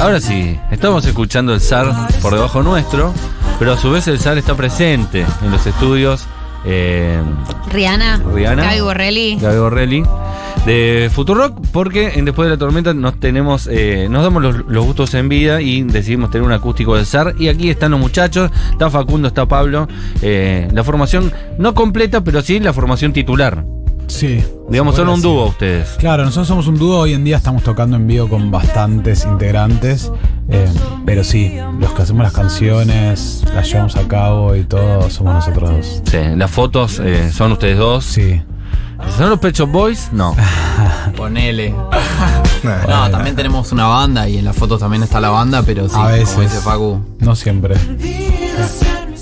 Ahora sí, estamos escuchando el zar por debajo nuestro, pero a su vez el zar está presente en los estudios. eh, Rihanna, Rihanna. Gaby Borrelli. Gaby Borrelli de Futurock porque en Después de la Tormenta nos tenemos eh, nos damos los, los gustos en vida y decidimos tener un acústico del zar y aquí están los muchachos está Facundo está Pablo eh, la formación no completa pero sí la formación titular Sí. Digamos son un dúo ustedes Claro, nosotros somos un dúo. Hoy en día estamos tocando en vivo con bastantes integrantes. eh, pero sí, los que hacemos las canciones, las llevamos a cabo y todo, somos nosotros dos. Sí, las fotos eh, son ustedes dos Sí. son los Pet Shop Boys no Ponele. No, también tenemos una banda y en las fotos también está la banda, pero sí, A veces. como dice Facu. No siempre.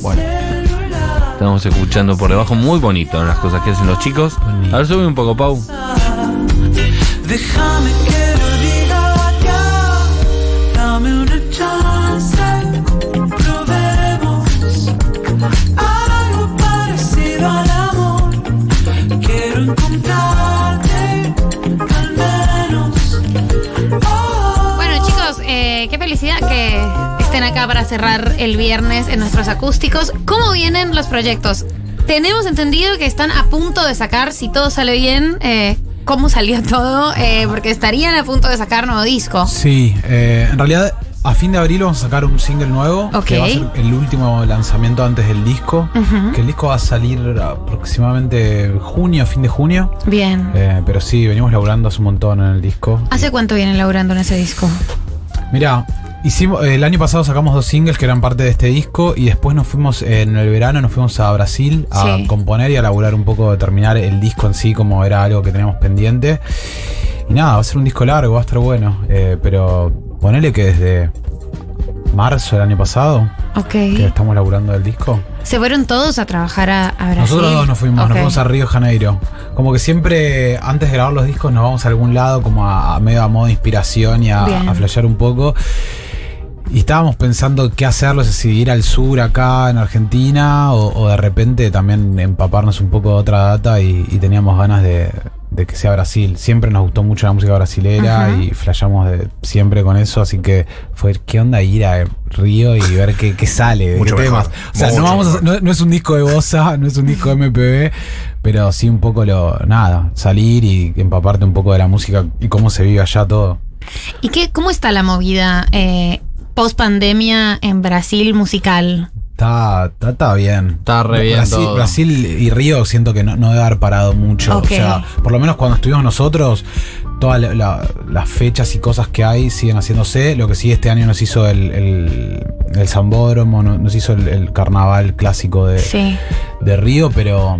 Bueno, estamos escuchando por debajo. Muy bonito las cosas que hacen los chicos. A ver sube un poco Pau. Déjame que para cerrar el viernes en nuestros acústicos. ¿Cómo vienen los proyectos? Tenemos entendido que están a punto de sacar, si todo sale bien, eh, cómo salió todo, eh, porque estarían a punto de sacar nuevo disco. Sí, eh, en realidad a fin de abril vamos a sacar un single nuevo. Que va a ser el último lanzamiento antes del disco. Que el disco va a salir aproximadamente junio, fin de junio. Bien. Eh, pero sí, venimos laburando hace un montón en el disco. ¿Hace cuánto vienen laburando en ese disco? Mira, hicimos el año pasado sacamos dos singles que eran parte de este disco y después nos fuimos en el verano nos fuimos a Brasil a Sí. componer y a laburar un poco, a terminar el disco en sí como era algo que teníamos pendiente. Y nada, va a ser un disco largo, va a estar bueno, eh, pero ponele que desde marzo del año pasado Ok. que estamos laburando el disco. ¿Se fueron todos a trabajar a, a Brasil? Nosotros dos nos fuimos, nos fuimos a Río de Janeiro. Como que siempre, antes de grabar los discos, nos vamos a algún lado, como a, a medio a modo de inspiración y a flashear un poco. Y estábamos pensando qué hacerlo, si ir al sur acá en Argentina o, o de repente también empaparnos un poco de otra data y, y teníamos ganas de, de que sea Brasil. Siempre nos gustó mucho la música brasilera Ajá. y flashamos de, siempre con eso, así que fue qué onda ir a Río y ver qué, qué sale, de Mucho qué mejor, temas. O sea, no, vamos a- no, no es un disco de bossa, no es un disco de MPB, pero sí un poco lo, nada, salir y empaparte un poco de la música y cómo se vive allá todo. ¿Y qué, cómo está la movida eh, post pandemia en Brasil musical? Está, está, está bien. Está re bien Brasil, todo. Brasil y Río siento que no, no debe haber parado mucho. O sea, por lo menos cuando estuvimos nosotros, todas la- la- las fechas y cosas que hay siguen haciéndose. Lo que sí, este año nos hizo el, el, el Zambódromo, no- nos hizo el, el carnaval clásico de, Sí. de Río, pero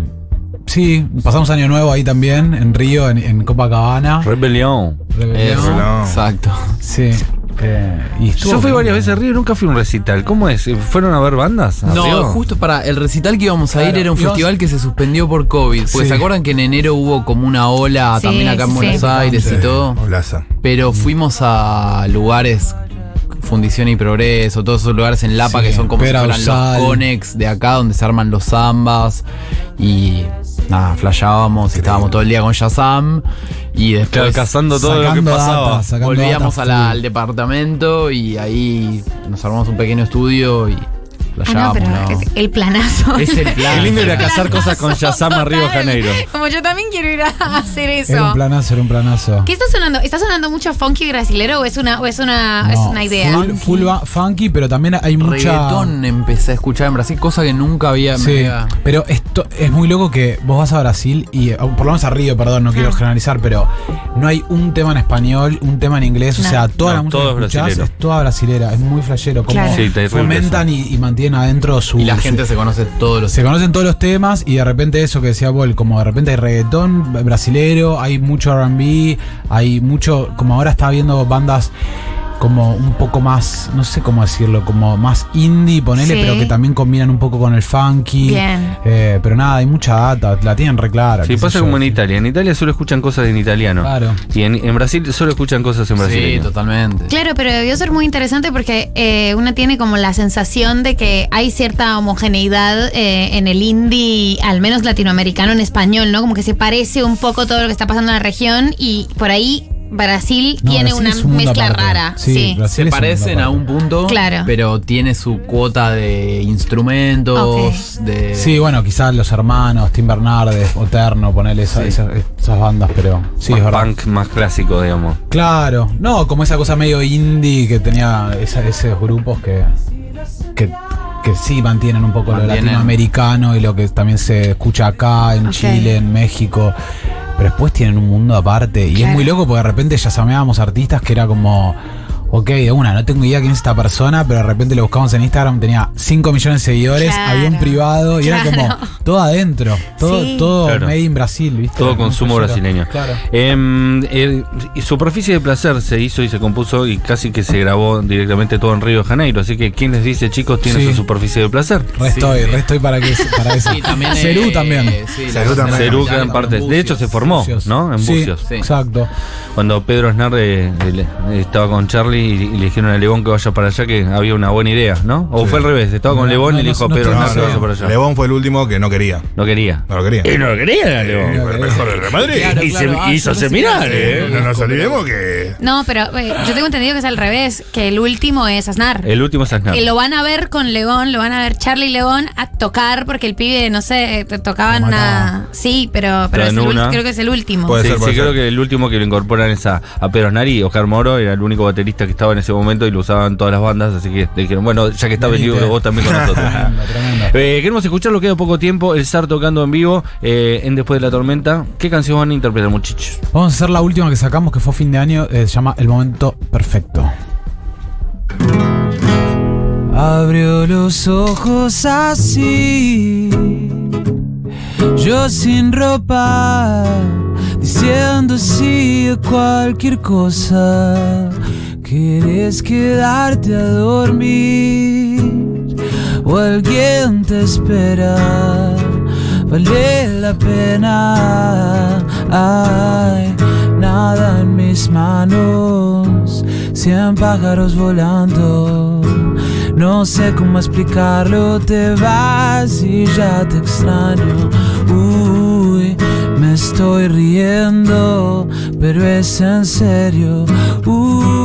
sí, pasamos año nuevo ahí también, en Río, en, en Copacabana. Rebelión Rebelión. Eso, No. exacto. Sí. Eh, y estuvo yo fui varias veces a Río y nunca fui a un recital ¿cómo es? ¿fueron a ver bandas? a No, Río? justo para el recital que íbamos a ir era un íbamos- festival que se suspendió por COVID. Pues Sí. se acuerdan que en enero hubo como una ola Sí, también acá en sí, Buenos. Aires Sí, y todo. Olaza. Pero fuimos a lugares, Fundición y Progreso, todos esos lugares en Lapa Sí, que son como si fueran los Conex de acá, donde se arman los zambas. Y nada, flashábamos y estábamos todo el día con Shazam. Y Claro, después cazando todo lo que pasaba data, volvíamos data a la- full. al departamento y ahí nos armamos un pequeño estudio y Ah, no, flashábamos. pero ¿no? es el planazo. Es el plan. Qué lindo ir a cazar cosas con Shazam a Río de Janeiro. Como yo también quiero ir a hacer eso. Era un planazo, era un planazo. ¿Qué está sonando? ¿Está sonando mucho funky brasilero o es una, o es una, No, es una idea? Full, funky, pero también hay mucha. Reggaetón empecé a escuchar en Brasil, cosa que nunca había. Sí, pero esto es muy loco que vos vas a Brasil y, eh, por lo menos a Río, perdón, no quiero Ah. generalizar, pero no hay un tema en español, un tema en inglés, No. o sea, toda No, la música que es escuchás es toda brasilera, es muy flashero, como Claro. Sí, fomentan y, y mantienen adentro su... Y la su- gente se conoce todos los. se conocen todos los temas y de repente eso que decía Paul, como de repente hay reggaetón brasilero, hay mucho RB, hay mucho, como ahora está viendo bandas como un poco más, no sé cómo decirlo, como más indie, ponele, Sí. pero que también combinan un poco con el funky. Bien. Eh, pero nada, hay mucha data, la tienen re clara. Sí, pasa yo. como en Italia. En Italia solo escuchan cosas en italiano. Claro. Y en, en Brasil solo escuchan cosas en Sí, brasileño. totalmente. Claro, pero debió ser muy interesante porque eh, una tiene como la sensación de que hay cierta homogeneidad eh, en el indie, al menos latinoamericano en español, ¿no? Como que se parece un poco todo lo que está pasando en la región y por ahí Brasil No, tiene Brasil una un mezcla rara. Sí, Se parecen a un punto, Claro. pero tiene su cuota de instrumentos, de... Sí, bueno, quizás los hermanos, Tim Bernardes, Oterno, ponerle esa- Sí. esas, esas bandas, pero sí, es verdad. punk más clásico, digamos. Claro, no, como esa cosa medio indie que tenía esa- esos grupos que, que, que sí mantienen un poco lo latinoamericano y lo que también se escucha acá, en. Chile, en México. Pero después tienen un mundo aparte. Y es muy loco porque de repente ya llamábamos artistas que era como. Ok, de una, no tengo idea quién es esta persona, pero de repente lo buscamos en Instagram, tenía 5 millones de seguidores, Claro. avión privado, y era como todo adentro, todo, Sí. todo Claro. made in Brasil, ¿viste? Todo consumo brasileño. Claro. Em, eh, y Superficie de Placer se hizo y se compuso y casi que se grabó directamente todo en Río de Janeiro. Así que, ¿quién les dice, chicos, tiene Sí. su Superficie de Placer? Re estoy, Sí. re estoy para, que, para eso. Sí, también, Cerú eh, también. Cerú también. Cerú, gran parte. De hecho, se formó, Bucios. ¿no? En Sí, Bucios. Sí. Exacto. Cuando Pedro Aznar eh, estaba con Charlie y, y le dijeron a Lebón que vaya para allá, que había una buena idea, ¿no? O Sí. fue al revés, estaba con No, Lebón no, y le dijo a no seguro. vaya para allá. Lebón fue el último que no quería. No quería. No lo quería. Y no quería, Lebón. El mejor del Real Madrid. Claro, y claro. se Ah, hizo pensé seminar, ¿eh? No nos olvidemos que. No, pero eh, yo tengo entendido que es al revés, que el último es Aznar. El último es Aznar. Que lo van a ver con León, lo van a ver Charlie y León a tocar porque el pibe, no sé, eh, tocaban Lo una. Sí, pero, pero Pero es el creo que es el último. Puede sí, ser, sí, creo que el último que lo incorporan es a, a Pedro Aznar y Oscar Moro, era el único baterista que estaba en ese momento y lo usaban todas las bandas, así que le dijeron, bueno, ya que está venido vos también con nosotros. Eh, queremos escucharlo, queda poco tiempo, el SAR tocando en vivo eh, en Después de la Tormenta. ¿Qué canción van a interpretar, muchachos? Vamos a hacer la última que sacamos, que fue fin de año, eh, se llama El Momento Perfecto. Abrió los ojos así, yo sin ropa, diciendo sí a cualquier cosa. ¿Quieres quedarte a dormir? ¿O alguien te espera? Vale la pena. Ay, nada en mis manos, cien pájaros volando. No sé cómo explicarlo, te vas y ya te extraño. Uy, me estoy riendo, pero es en serio. Uh,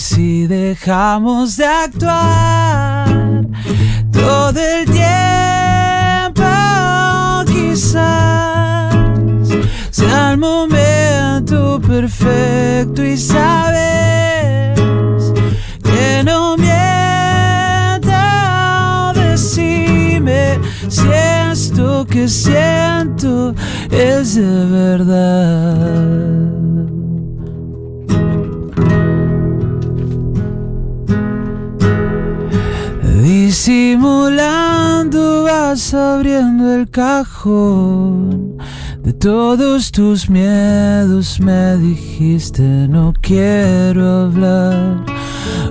si dejamos de actuar todo el tiempo, quizás sea el momento perfecto y sabes que no miento. Decime si esto que siento es de verdad. Vas abriendo el cajón de todos tus miedos. Me dijiste no quiero hablar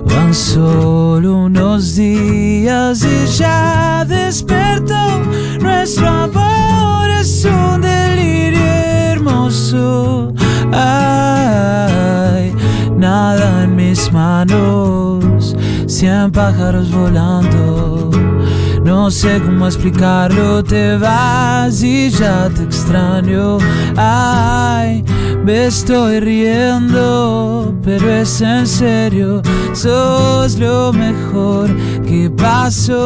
van solo unos días y ya despertó. Nuestro amor es un delirio hermoso. Ay nada en mis manos cien pájaros volando no sé cómo explicarlo, te vas y ya te extraño. Ay, me estoy riendo, pero es en serio, sos lo mejor que pasó.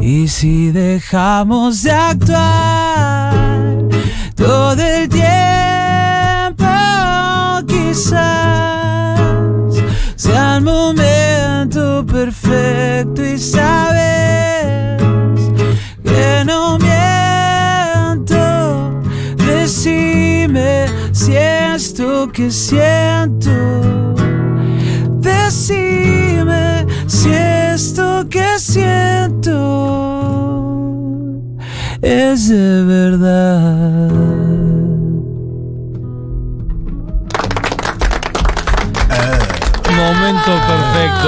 Y si dejamos de actuar todo el tiempo, quizás sea el momento perfecto y sabes que no miento. Decime si esto que siento, decime si esto que siento es de verdad.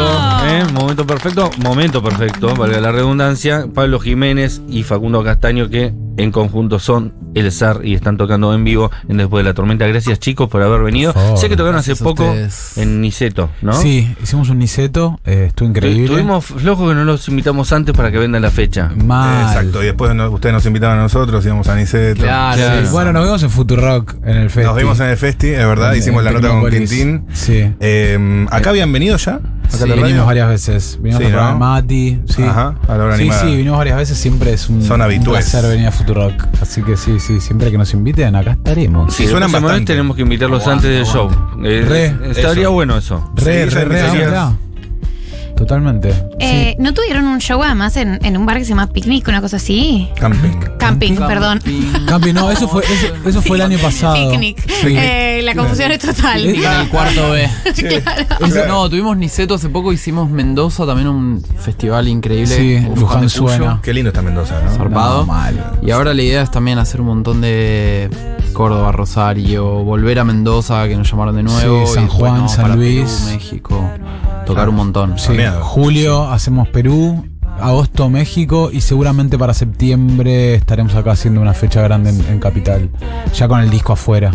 Perfecto, ¿eh? Momento perfecto, momento perfecto, valga la redundancia, Pablo Jiménez y Facundo Castaño que en conjunto son el zar y están tocando en vivo en Después de la Tormenta. Gracias chicos por haber venido. Por favor. sé que tocaron hace poco en Niceto, ¿no? Sí, hicimos un Niceto, eh, estuvo increíble. Tuvimos flojos que no los invitamos antes para que vendan la fecha. Mal. Exacto. Y después no- ustedes nos invitaban a nosotros, íbamos a Niceto. Claro, Sí, sí. Bueno, nos vimos en Futurock en el festival. Nos vimos en el Festi, es verdad, hicimos la nota con Quintín. Sí. Eh, ¿Acá habían venido ya? ¿Acá Sí, vinimos varias veces. Vinimos Sí, al programa ¿no? Mati. Sí. Ajá, a la hora sí, animada. sí, vinimos varias veces. Siempre es un, Son un placer venir a Futurock. Así que sí, sí, siempre que nos inviten, acá estaremos. Si Sí, suenan bastante. tenemos que invitarlos Aguante, antes del show. Eh, Re, estaría eso. bueno eso. Re, Sí, re, re. Totalmente. Eh, ¿No tuvieron un show además en, en un bar que se llama Picnic, una cosa así? Camping. Camping, perdón. Campi, no, eso fue, eso, eso fue el año pasado. Picnic. Sí. Eh, la confusión es total. En el cuarto B. claro. No, tuvimos Niceto hace poco, hicimos Mendoza, también un festival increíble. Sí, Uf, Luján suena. Qué lindo está Mendoza, ¿no? Zarpado. No, mal. Y ahora la idea es también hacer un montón de Córdoba, Rosario, volver a Mendoza, que nos llamaron de nuevo. Sí, San y después, Juan, no, San para Luis. Perú, México. Tocar un montón. Sí, julio hacemos Perú, agosto México y seguramente para septiembre estaremos acá haciendo una fecha grande en, en Capital, ya con el disco afuera.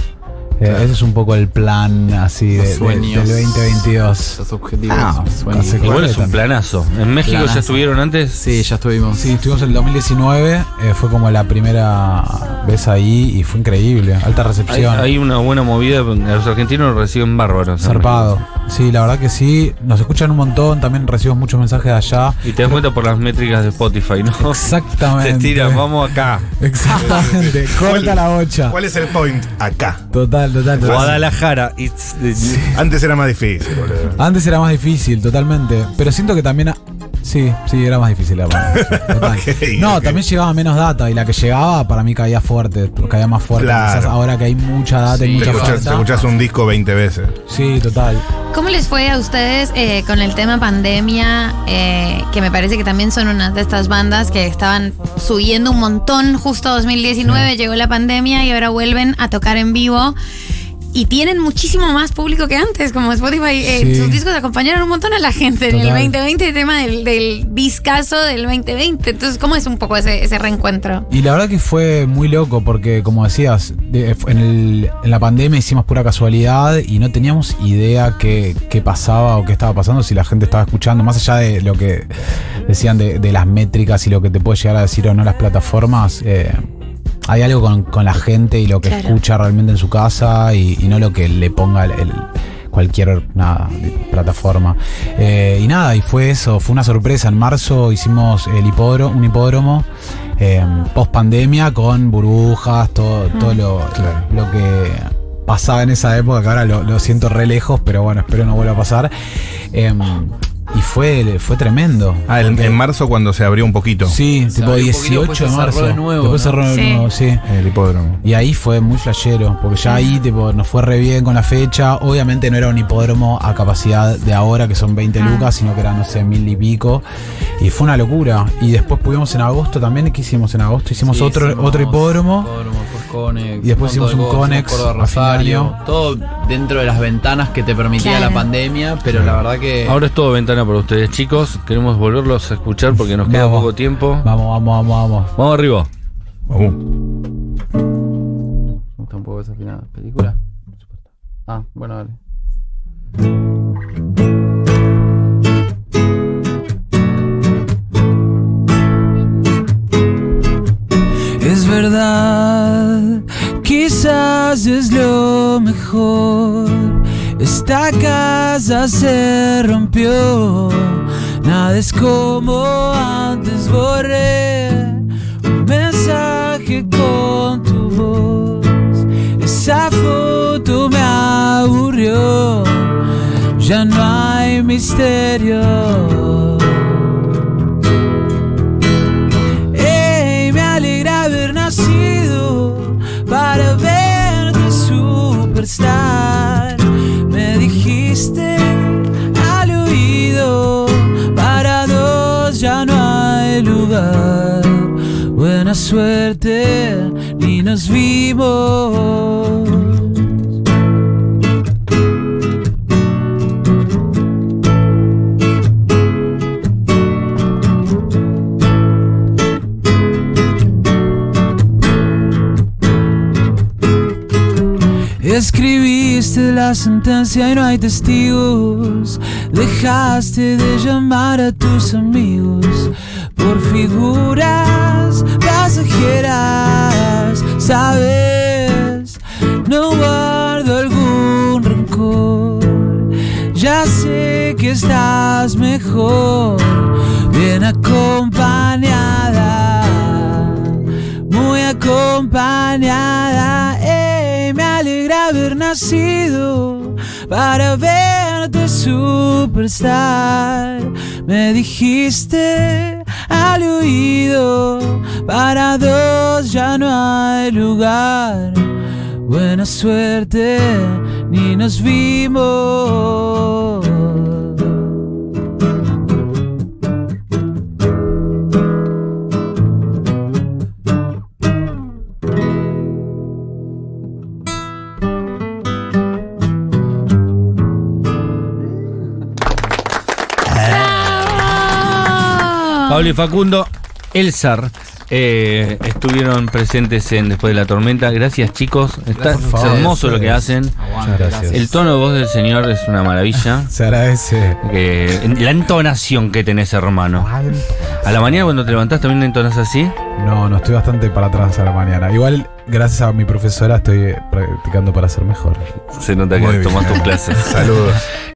Eh, ese es un poco el plan así de, Los de- sueños. del 2022. Los objetivos. Ah, sueños. Igual es un planazo. En México Planazo. ya estuvieron antes. Sí, ya estuvimos. Sí, estuvimos en el 2019, eh, fue como la primera vez ahí y fue increíble, alta recepción. hay una buena movida. Los argentinos nos reciben bárbaros. en Zarpado. Sí, la verdad que sí. Nos escuchan un montón. También recibimos muchos mensajes de allá. Y te das cuenta por las métricas de Spotify, ¿no? Exactamente. Te tiran, vamos acá. Exactamente. Corta la bocha. ¿Cuál es el point? Acá. Total, total, total. Guadalajara. It's Antes era más difícil, boludo. Antes era más difícil, totalmente. Pero siento que también. Sí, sí, era más difícil. la verdad. Total. Ok, no, también llegaba menos data y la que llegaba para mí caía fuerte, caía más fuerte. Claro. Quizás ahora que hay mucha data y Sí, mucha Te escuchás, te oferta. escuchás un disco 20 veces. Sí, total. ¿Cómo les fue a ustedes eh, con el tema pandemia? eh, que me parece que también son una de estas bandas que estaban subiendo un montón justo 2019, llegó la pandemia y ahora vuelven a tocar en vivo. Y tienen muchísimo más público que antes, como Spotify. eh, Sí. Sus discos acompañaron un montón a la gente en el Total. 2020, el tema del, del discazo del 2020. Entonces, ¿cómo es un poco ese, ese reencuentro? Y la verdad que fue muy loco porque, como decías, de- en, el- en la pandemia hicimos pura casualidad y no teníamos idea qué, qué pasaba o qué estaba pasando, si la gente estaba escuchando, más allá de lo que decían de, de las métricas y lo que te puede llegar a decir o no las plataformas. eh, hay algo con, con la gente y lo que Claro. escucha realmente en su casa y, y no lo que le ponga el, el- cualquier nada, plataforma. Eh, y nada, y fue eso, fue una sorpresa. En marzo hicimos el hipódromo, un hipódromo post pandemia con burbujas, todo, todo lo, lo que pasaba en esa época, que ahora lo, lo siento re lejos, pero bueno, espero no vuelva a pasar. Em, y fue, fue tremendo. Ah, en, marzo cuando se abrió un poquito. Sí, Se tipo abrió un poquito, 18 después se de cerró marzo. de nuevo, después ¿no? cerró de Sí. nuevo, sí. El hipódromo. Y ahí fue muy flashero, porque ya ahí tipo, nos fue re bien con la fecha. Obviamente no era un hipódromo a capacidad de ahora, que son 20 Ah. lucas, sino que era, no sé, mil y pico. Y fue una locura. Y después pudimos en agosto también. ¿Qué hicimos en agosto? Hicimos Sí, otro, hicimos otro hipódromo. hipódromo, después Conex, Y después hicimos de un Conex a Rosario, todo dentro de las ventanas que te permitía Claro. la pandemia, pero la verdad que Ahora es todo ventana para ustedes, chicos. Queremos volverlos a escuchar porque nos queda Vamos. poco tiempo. Vamos, vamos, vamos, vamos. Vamos arriba. Uh, me gusta un poco esa final película. Ah, bueno, dale. Es verdad, quizás es lo mejor. Esta casa se rompió, nada es como antes borré un mensaje con tu voz. Esa foto me aburrió, ya no hay misterio. Ey, me alegra haber nacido para verte superstar. Dijiste al oído, para dos ya no hay lugar. Buena suerte, ni nos vimos. Sentencia y no hay testigos. Dejaste de llamar a tus amigos por figuras pasajeras. Sabes, no guardo algún rencor. Ya sé que estás mejor, bien acompañada, muy acompañada. Me alegra haber nacido para verte superstar. Me dijiste al oído, para dos ya no hay lugar. Buena suerte, ni nos vimos. Pablo y Facundo, Elzar, eh, estuvieron presentes en Después de la Tormenta. Gracias, chicos. Está es hermoso lo que hacen. Gracias. El tono de voz del señor es una maravilla. Se agradece. Eh, la entonación que tenés, hermano. A la mañana cuando te levantás también entonás así. No, no, estoy bastante para atrás a la mañana. Igual, gracias a mi profesora, estoy practicando para ser mejor. Se nota que tus clases. Saludos.